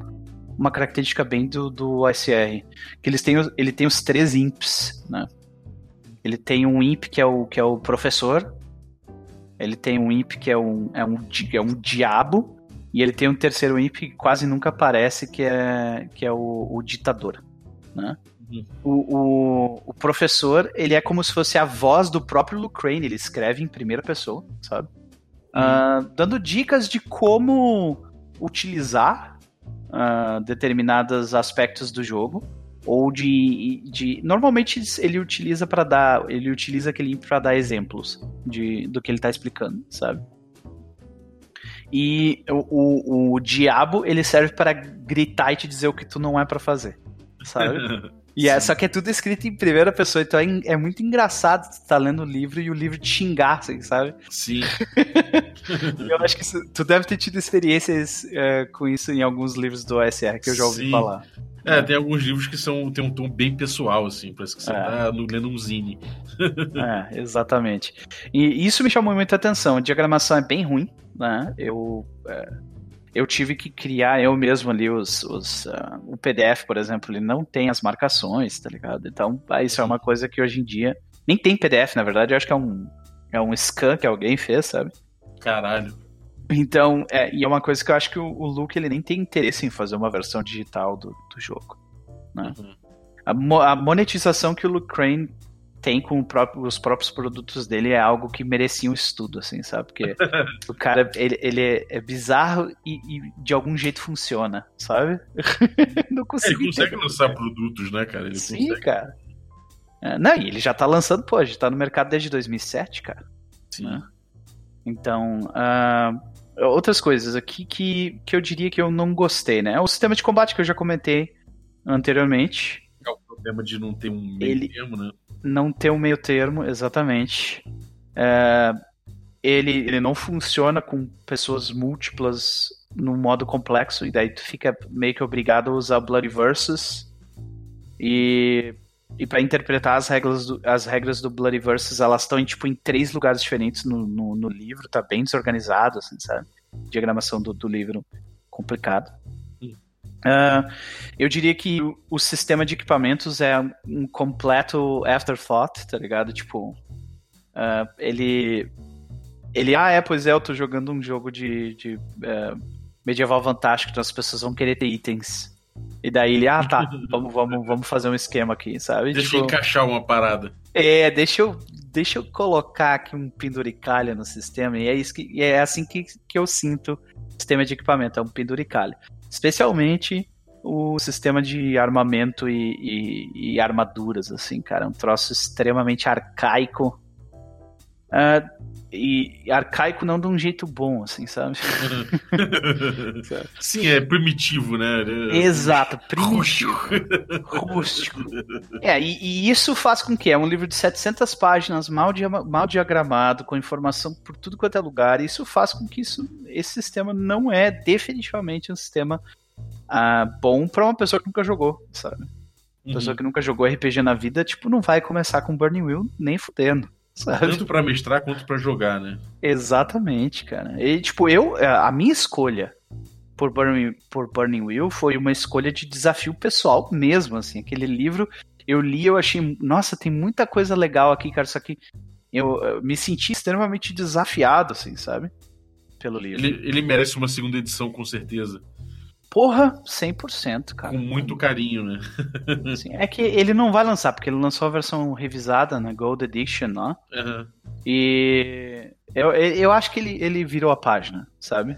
uma característica bem do, do OSR. Que eles têm, ele tem os três imps, né? Ele tem um imp que é o, que é o professor. Ele tem um imp que é um, é um, é um diabo. E ele tem um terceiro imp que quase nunca aparece, que é, que é o, o ditador. Né? Uhum. O, o, o professor, ele é como se fosse a voz do próprio Lucrane, ele escreve em primeira pessoa, sabe? Ah, dando dicas de como utilizar ah, determinados aspectos do jogo ou de, de normalmente ele utiliza para dar ele utiliza aquele para dar exemplos de, do que ele tá explicando sabe e o, o, o diabo ele serve para gritar e te dizer o que tu não é para fazer sabe (laughs) e é, Sim. só que é tudo escrito em primeira pessoa, então é, é muito engraçado tu tá lendo o livro e o livro te xingar, assim, sabe? Sim. (laughs) Eu acho que isso- tu deve ter tido experiências é, com isso em alguns livros do OSR que eu já ouvi Sim. falar. É, tem alguns livros que são, tem um tom bem pessoal, assim, parece que você É. tá lendo um zine. (laughs) É, exatamente. E isso me chamou muita atenção. A diagramação é bem ruim, né? Eu, é, eu tive que criar eu mesmo ali os, os ah, o PDF, por exemplo, ele não tem as marcações, tá ligado? Então, ah, isso é uma coisa que hoje em dia nem tem PDF, na verdade. Eu acho que é um é um scan que alguém fez, sabe? Caralho. Então, é, e é uma coisa que eu acho que o, o Luke ele nem tem interesse em fazer uma versão digital do, do jogo. Né? Uhum. A, mo- a monetização que o Luke Crane tem com próprio, os próprios produtos dele é algo que merecia um estudo, assim, sabe? Porque (laughs) o cara, ele, ele é, é bizarro e, e, de algum jeito funciona, sabe? (laughs) não consigo ele consegue lançar produtos, né, cara? Ele Sim, consegue. cara. É, não, e ele já tá lançando, pô, já tá no mercado desde 2007, cara. Sim. Né? Então, uh, outras coisas aqui que, que eu diria que eu não gostei, né? O sistema de combate que eu já comentei anteriormente. Problema de não ter um meio ele, termo, né? não ter um meio termo, exatamente. É, ele, ele não funciona com pessoas múltiplas no modo complexo, e daí tu fica meio que obrigado a usar Bloody Versus. E, e para interpretar as regras, do, as regras do Bloody Versus, elas estão em, tipo, em três lugares diferentes no, no, no, livro, tá bem desorganizado, assim, sabe? Diagramação do, do livro complicado. Uh, eu diria que o, o, sistema de equipamentos é um completo afterthought, tá ligado? Tipo, uh, ele. Ele, ah, é, pois é, eu tô jogando um jogo de, de uh, medieval fantástico, então as pessoas vão querer ter itens. E daí ele, ah, tá, (laughs) vamos, vamos, vamos fazer um esquema aqui, sabe? Deixa tipo, eu encaixar uma parada. É, deixa eu, deixa eu colocar aqui um penduricalho no sistema, e é, isso que, é assim que, que eu sinto o sistema de equipamento, é um penduricalho. Especialmente o sistema de armamento e, e, e armaduras, assim, cara. Um troço extremamente arcaico. Uh, e arcaico não de um jeito bom, assim, sabe? (laughs) Sim, é primitivo, né? Exato, primitivo. Rústico. É, e, e, isso faz com que é um livro de 700 páginas, mal, dia, mal diagramado, com informação por tudo quanto é lugar. E isso faz com que isso, esse sistema não é definitivamente um sistema uh, bom para uma pessoa que nunca jogou, sabe? Uma pessoa uhum. que nunca jogou RPG na vida, tipo, não vai começar com Burning Wheel nem fudendo. Sabe? Tanto para mestrar quanto para jogar, né? Exatamente, cara. E, tipo, eu, é, a minha escolha por Burning, por Burning Wheel foi uma escolha de desafio pessoal mesmo, assim. Aquele livro eu li, eu achei, nossa, tem muita coisa legal aqui, cara. Só que eu, eu me senti extremamente desafiado, assim, sabe? Pelo livro. Ele, ele merece uma segunda edição, com certeza. Porra, 100%, cara. Com muito carinho, né? (laughs) Sim, é que ele não vai lançar, porque ele lançou a versão revisada na Gold Edition, né? Uhum. E eu, eu acho que ele, ele virou a página, sabe?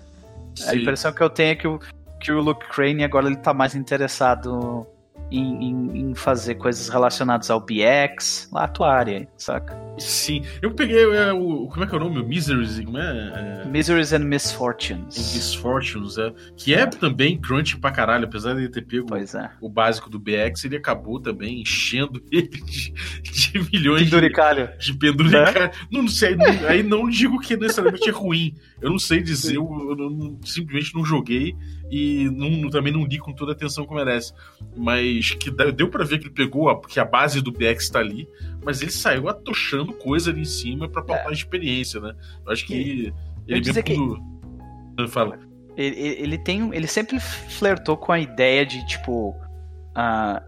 Sim. A impressão que eu tenho é que o, que o Luke Crane agora ele tá mais interessado em, em, em, fazer coisas relacionadas ao BX, lá a tua área, saca? Sim, eu peguei é, o. Como é que é o nome? Miseries, como é? é... Miseries and Misfortunes. Misfortunes, é. Que é, é também crunch pra caralho, apesar de ele ter pego é. o básico do BX, ele acabou também enchendo (laughs) ele de, de milhões penduricalho. de, de penduricalho. É? Não, não sei, aí não digo que necessariamente é ruim. Eu não sei dizer, eu, eu, eu, simplesmente não joguei e não, também não li com toda a atenção que merece. Mas que deu para ver que ele pegou a, que a base do BX está ali, mas ele saiu atochando coisa ali em cima para pautar é. a experiência, né? Eu acho que e, ele mesmo que... quando... Fala. Ele, ele tem ele sempre flertou com a ideia de tipo uh,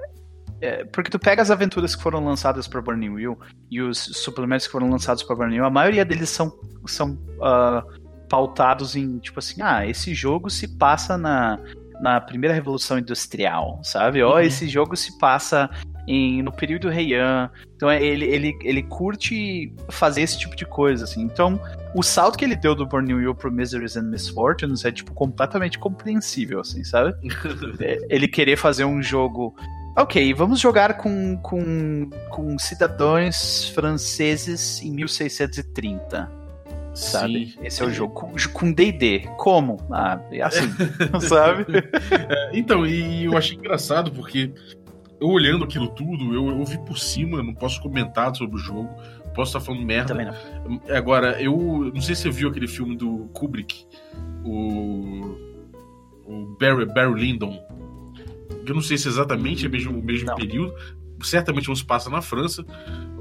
é, porque tu pega as aventuras que foram lançadas para Burning Wheel e os suplementos que foram lançados para Burning Wheel, a maioria deles são, são uh, pautados em, tipo assim, ah, esse jogo se passa na, na primeira revolução industrial, sabe? Ou uhum. esse jogo se passa em, no período Heian. Então é, ele, ele, ele curte fazer esse tipo de coisa, assim. Então, o salto que ele deu do Burning Wheel pro Miseries and Misfortunes é, tipo, completamente compreensível, assim, sabe? (laughs) É, ele querer fazer um jogo Ok, vamos jogar com, com, com cidadãos franceses em 1630 sabe? Sim. Esse é o jogo com D&D. Como? Ah, é assim, (laughs) sabe? É, então, e eu achei engraçado porque eu olhando aquilo tudo, eu, eu vi por cima, não posso comentar sobre o jogo, posso estar falando merda. Também não. Agora, eu não sei se você viu aquele filme do Kubrick, o, o Barry, Barry Lyndon. Eu não sei se exatamente é o mesmo, o mesmo período, certamente não se passa na França,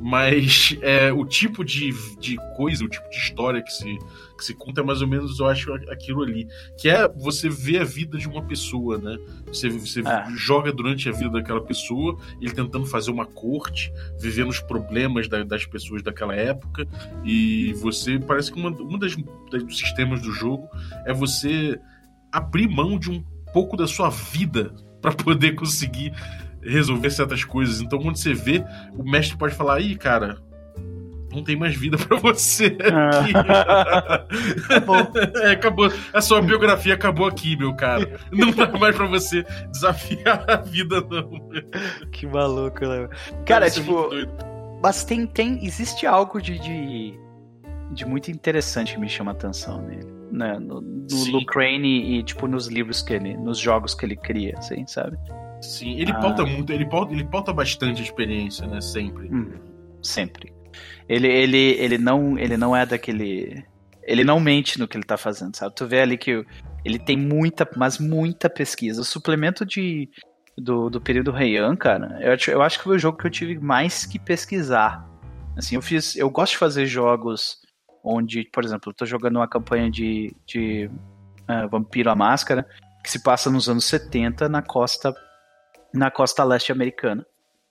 mas (laughs) é, o tipo de, de coisa, o tipo de história que se, que se conta é mais ou menos, eu acho, aquilo ali. Que é você ver a vida de uma pessoa, né? Você, você é. joga durante a vida daquela pessoa, ele tentando fazer uma corte, vivendo os problemas da, das pessoas daquela época, e você parece que uma, das, das dos sistemas do jogo é você abrir mão de um pouco da sua vida para poder conseguir resolver certas coisas. Então, quando você vê, o mestre pode falar: ih, cara, não tem mais vida (laughs) para você aqui. (laughs) acabou. (laughs) É, acabou. A sua biografia acabou aqui, meu cara. Não dá mais para você desafiar a vida, não. Que maluco, né? Cara, é tipo. Mas tem, tem. Existe algo de, de, de, muito interessante que me chama a atenção nele. Né? No, no Luke Crane e, tipo, nos livros que ele. Nos jogos que ele cria, assim, sabe? Sim, ele ah. pauta muito, ele pauta, ele pauta bastante a experiência, né? Sempre. Hum, sempre. Ele, ele, ele, não, ele não é daquele. Ele não mente no que ele tá fazendo, sabe? Tu vê ali que ele tem muita, mas muita pesquisa. O suplemento de, do, do período Heian, cara, eu, eu acho que foi o jogo que eu tive mais que pesquisar. Assim, eu fiz. Eu gosto de fazer jogos onde, por exemplo, eu tô jogando uma campanha de, de uh, Vampiro a Máscara, que se passa nos anos 70 na costa na costa leste americana.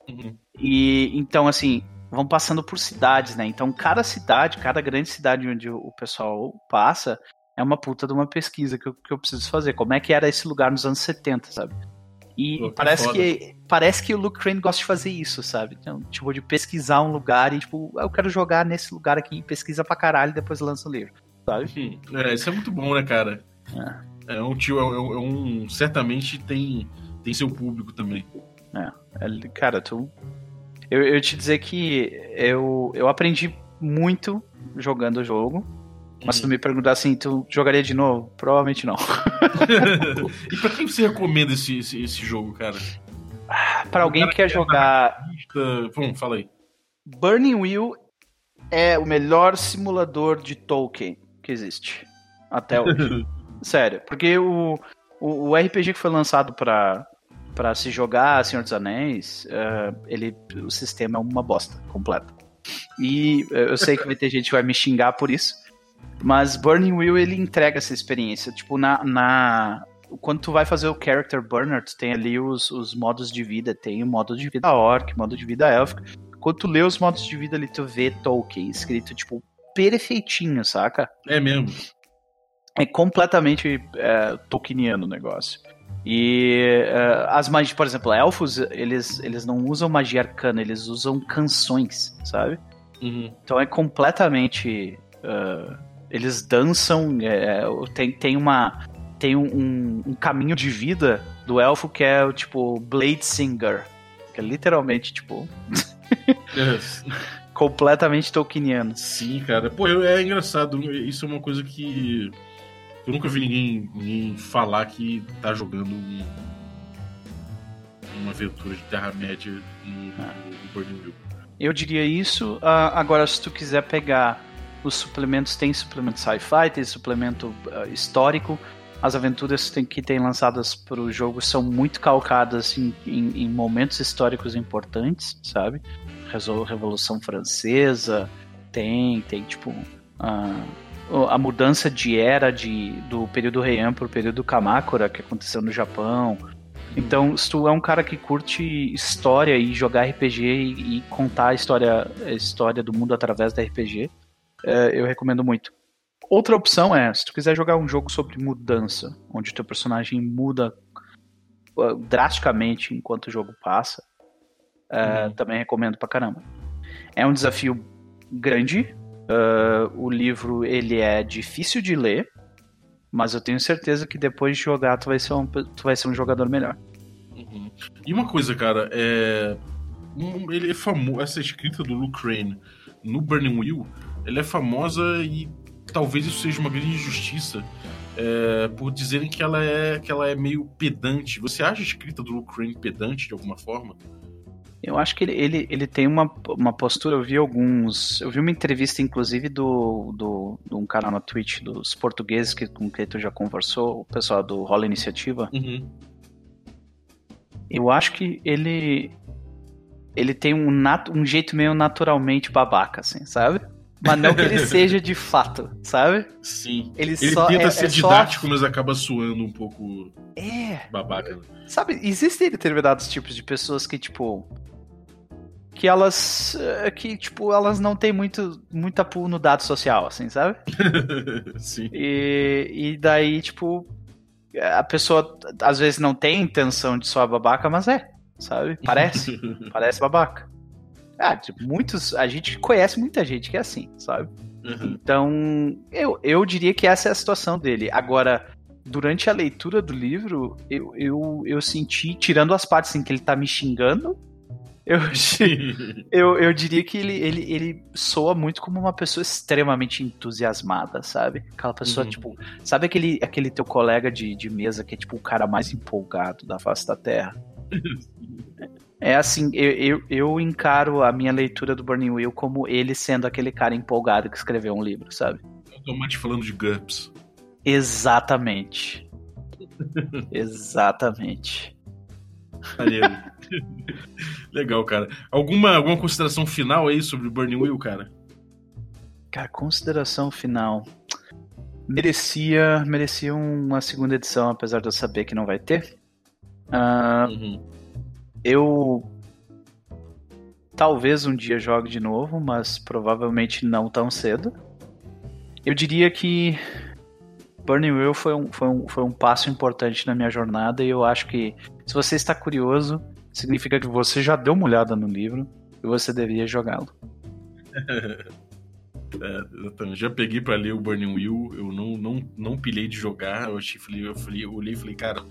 Uhum. E então, assim, vão passando por cidades, né? Então, cada cidade, cada grande cidade onde o pessoal passa, é uma puta de uma pesquisa que eu, que eu preciso fazer. Como é que era esse lugar nos anos 70, sabe? E Pô, parece que parece que o Luke Crane gosta de fazer isso, sabe? Então, tipo, de pesquisar um lugar e, tipo, ah, eu quero jogar nesse lugar aqui, pesquisa pra caralho e depois lança o livro, sabe? É, isso é muito bom, né, cara? É, é um tio, é é um, certamente tem, tem seu público também. É, é cara, tu eu, eu te dizer que eu, eu aprendi muito jogando o jogo. Mas se tu uhum. me perguntar assim, tu jogaria de novo? Provavelmente não. (laughs) e pra quem você recomenda esse, esse, esse jogo, cara? Para alguém que quer jogar. Bom, fala aí. Burning Wheel é o melhor simulador de Tolkien que existe. Até hoje. (laughs) Sério. Porque o, o, o, RPG que foi lançado para para se jogar Senhor dos Anéis, uh, ele, o sistema é uma bosta completa. E uh, eu sei que vai ter (laughs) gente que vai me xingar por isso, mas Burning Wheel ele entrega essa experiência. Tipo, na, na quando tu vai fazer o Character Burner, tu tem ali os, os modos de vida. Tem o modo de vida orc, modo de vida élfica. Quando tu lê os modos de vida ali, tu vê Tolkien escrito, tipo, perfeitinho, saca? É mesmo. É completamente é, Tolkieniano o negócio. E uh, as magias, por exemplo, elfos, eles, eles não usam magia arcana, eles usam canções, sabe? Uhum. Então é completamente. Uh, eles dançam, é, tem, tem uma. Tem um, um, caminho de vida do elfo que é o tipo Blade Singer. Que é literalmente, tipo. (laughs) completamente tolkieniano. Sim, cara. Pô, é engraçado. Isso é uma coisa que eu nunca vi ninguém, ninguém falar que tá jogando um, uma aventura de Terra-média no, ah. no Burning Wheel. Eu diria isso. Uh, agora, se tu quiser pegar os suplementos, tem suplemento sci-fi, tem suplemento uh, histórico. As aventuras que tem lançadas para o jogo são muito calcadas em, em, em, momentos históricos importantes, sabe? Revolução Francesa, tem, tem tipo. Uh, a mudança de era de, do período Heian para o período Kamakura, que aconteceu no Japão. Então, se tu é um cara que curte história e jogar RPG e, e contar a história, a história do mundo através da RPG, é, eu recomendo muito. Outra opção é, se tu quiser jogar um jogo sobre mudança, onde teu personagem muda uh, drasticamente enquanto o jogo passa, é, uhum. também recomendo pra caramba. É um desafio grande, Uh, o livro ele é difícil de ler, mas eu tenho certeza que depois de jogar tu vai ser um, tu vai ser um jogador melhor. Uhum. E uma coisa, cara, é um, ele é famoso essa escrita do Luke Crane no Burning Wheel, ela é famosa e talvez isso seja uma grande injustiça. É, por dizerem que ela é que ela é meio pedante. Você acha a escrita do Luke Crane pedante de alguma forma? Eu acho que ele, ele, ele tem uma, uma postura, eu vi alguns. Eu vi uma entrevista, inclusive, do, do, de um canal na Twitch dos portugueses que, com quem tu já conversou, o pessoal do Rola Iniciativa. Uhum. Eu acho que ele. Ele tem um, nat, um jeito meio naturalmente babaca, assim, sabe? Mas não que ele seja de fato, sabe? Sim. Ele, ele só, tenta é, ser é didático, só... mas acaba suando um pouco é. babaca. Sabe, existem determinados tipos de pessoas que, tipo, que elas eh, que tipo elas não têm muito muita pool no dado social assim sabe (laughs) sim e, e daí tipo a pessoa às vezes não tem intenção de só babaca mas é sabe? Parece. (laughs) parece babaca. Ah, tipo, muitos. A gente conhece muita gente que é assim, sabe? Uhum. Então, eu, eu diria que essa é a situação dele. Agora, durante a leitura do livro, eu, eu, eu senti, tirando as partes em que ele tá me xingando, eu, (laughs) eu, eu diria que ele, ele, ele soa muito como uma pessoa extremamente entusiasmada, sabe? Aquela pessoa, uhum. tipo, sabe aquele, aquele teu colega de, de mesa que é tipo o cara mais empolgado da face da Terra? (laughs) É assim, eu, eu, eu, encaro a minha leitura do Burning Wheel como ele sendo aquele cara empolgado que escreveu um livro, sabe? Automaticamente falando de GURPS. Exatamente. Exatamente. (laughs) Legal, cara. Alguma, alguma consideração final aí sobre o Burning Wheel, cara? Cara, consideração final. Merecia, merecia uma segunda edição, apesar de eu saber que não vai ter. Uh, uhum. Eu talvez um dia jogue de novo, mas provavelmente não tão cedo. Eu diria que Burning Wheel foi um, foi, um, foi um passo importante na minha jornada e eu acho que se você está curioso, significa que você já deu uma olhada no livro e você deveria jogá-lo. (laughs) é, já peguei para ler o Burning Wheel, eu não, não, não pilhei de jogar, eu, achei, eu, falei, eu olhei e falei, cara,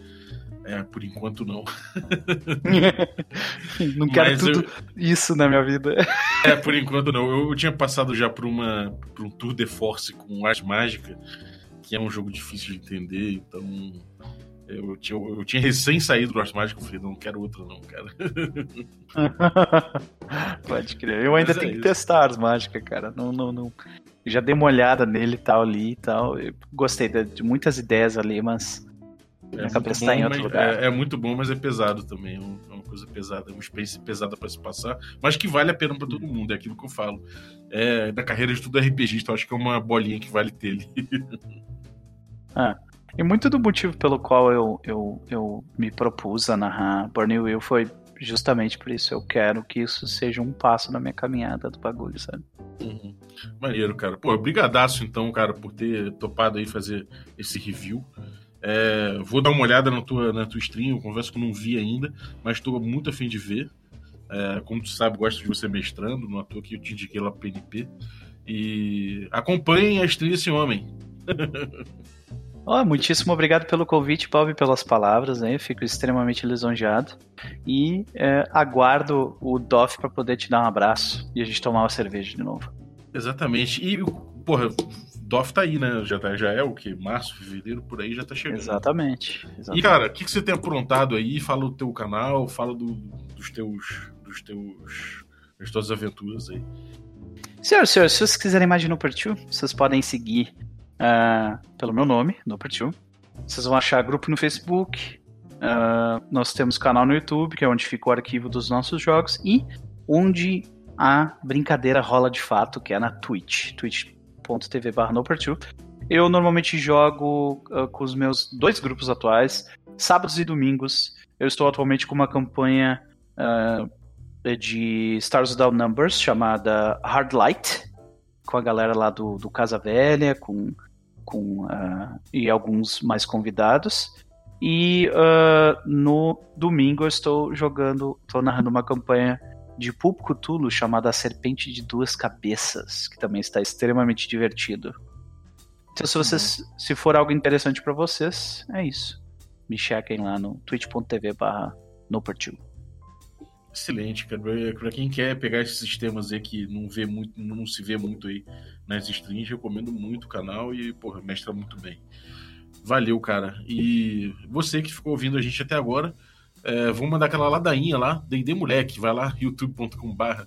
é, por enquanto não. (laughs) não quero Mas tudo eu... isso na minha vida. é, por enquanto não. Eu, eu tinha passado já por, uma, por um Tour de Force com Arte Mágica que é um jogo difícil de entender, então eu tinha, eu tinha recém saído do Art Magic, eu falei, não quero outro não, cara. (laughs) Pode crer. Eu ainda Mas tenho é que isso. testar as mágicas, cara. Não, não, não. Já dei uma olhada nele e tal ali e tal. Eu gostei de, de muitas ideias ali, mas é minha cabeça bom, tá em outro lugar. É, é, muito bom, mas é pesado também. É, é uma coisa pesada, é uma experiência pesada para se passar, mas que vale a pena para todo mundo, é aquilo que eu falo. É, da carreira de tudo RPG, então acho que é uma bolinha que vale ter ali. (laughs) Ah. E muito do motivo pelo qual eu, eu, eu me propus a narrar Burning Wheel foi justamente por isso. Eu quero que isso seja um passo na minha caminhada do bagulho, sabe? Uhum. Maneiro, cara. Pô, brigadaço então, cara, por ter topado aí fazer esse review. É, vou dar uma olhada na tua, na tua stream, eu confesso que eu não vi ainda, mas estou muito afim de ver. É, como tu sabe, gosto de você mestrando, não à toa que eu te indiquei lá PNP. E acompanhem a stream desse homem. (laughs) Oh, muitíssimo obrigado pelo convite, Bob, pelas palavras, né? Fico extremamente lisonjeado. E é, aguardo o Doff para poder te dar um abraço e a gente tomar uma cerveja de novo. Exatamente. E, porra, Doff tá aí, né? Já, tá, já é o que? Março, fevereiro, por aí já tá chegando. Exatamente. exatamente. E, cara, o que, que você tem aprontado aí? Fala do teu canal, fala do, dos teus. dos teus. das tuas aventuras aí. Senhor, senhor, se vocês quiserem mais de Nooper vocês podem seguir uh, pelo meu nome, Nopertil. Vocês vão achar grupo no Facebook. Uh, nós temos canal no YouTube, que é onde fica o arquivo dos nossos jogos. E onde a brincadeira rola de fato, que é na Twitch. twitch.tv Eu normalmente jogo uh, com os meus dois grupos atuais, sábados e domingos. Eu estou atualmente com uma campanha uh, de Stars Without Numbers chamada Hard Light, com a galera lá do, do Casa Velha, com com uh, e alguns mais convidados. E no domingo eu estou jogando, estou narrando uma campanha de Pulp Cthulhu chamada A Serpente de Duas Cabeças, que também está extremamente divertido. Então, se vocês, uhum. se for algo interessante para vocês, é isso. Me chequem lá no twitch.tv/barra Excelente, cara. Pra quem quer pegar esses sistemas aí que não vê muito, não se vê muito aí nas streams, recomendo muito o canal e, porra, mestra muito bem. Valeu, cara. E você que ficou ouvindo a gente até agora, é, vamos mandar aquela ladainha lá, D&D Moleque, vai lá, youtube.com.br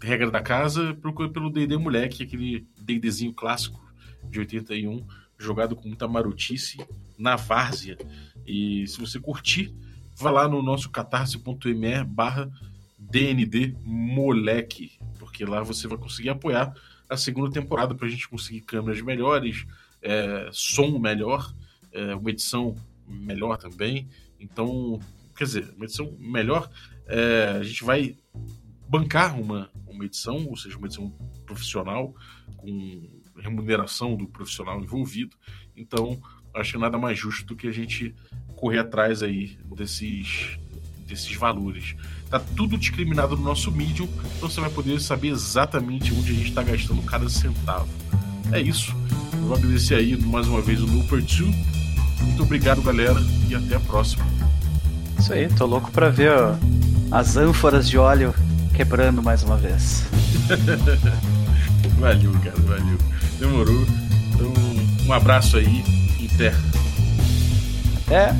regra da casa, procura pelo D&D Moleque, aquele D&Dzinho clássico de 81, jogado com muita marotice, na várzea. E se você curtir, vá lá no nosso catarse.me barra DND Moleque, porque lá você vai conseguir apoiar a segunda temporada para a gente conseguir câmeras melhores, é, som melhor, é, uma edição melhor também. Então, quer dizer, uma edição melhor, é, a gente vai bancar uma, uma edição, ou seja, uma edição profissional, com remuneração do profissional envolvido. Então, acho que nada mais justo do que a gente correr atrás aí desses desses valores. Tá tudo discriminado no nosso Medium, então você vai poder saber exatamente onde a gente está gastando cada centavo. É isso. Eu vou agradecer aí mais uma vez o Nooper 2. Muito obrigado, galera, e até a próxima. Isso aí, tô louco pra ver ó, as ânforas de óleo quebrando mais uma vez. (laughs) valeu, cara, valeu. Demorou. Então, um abraço aí e até. Até.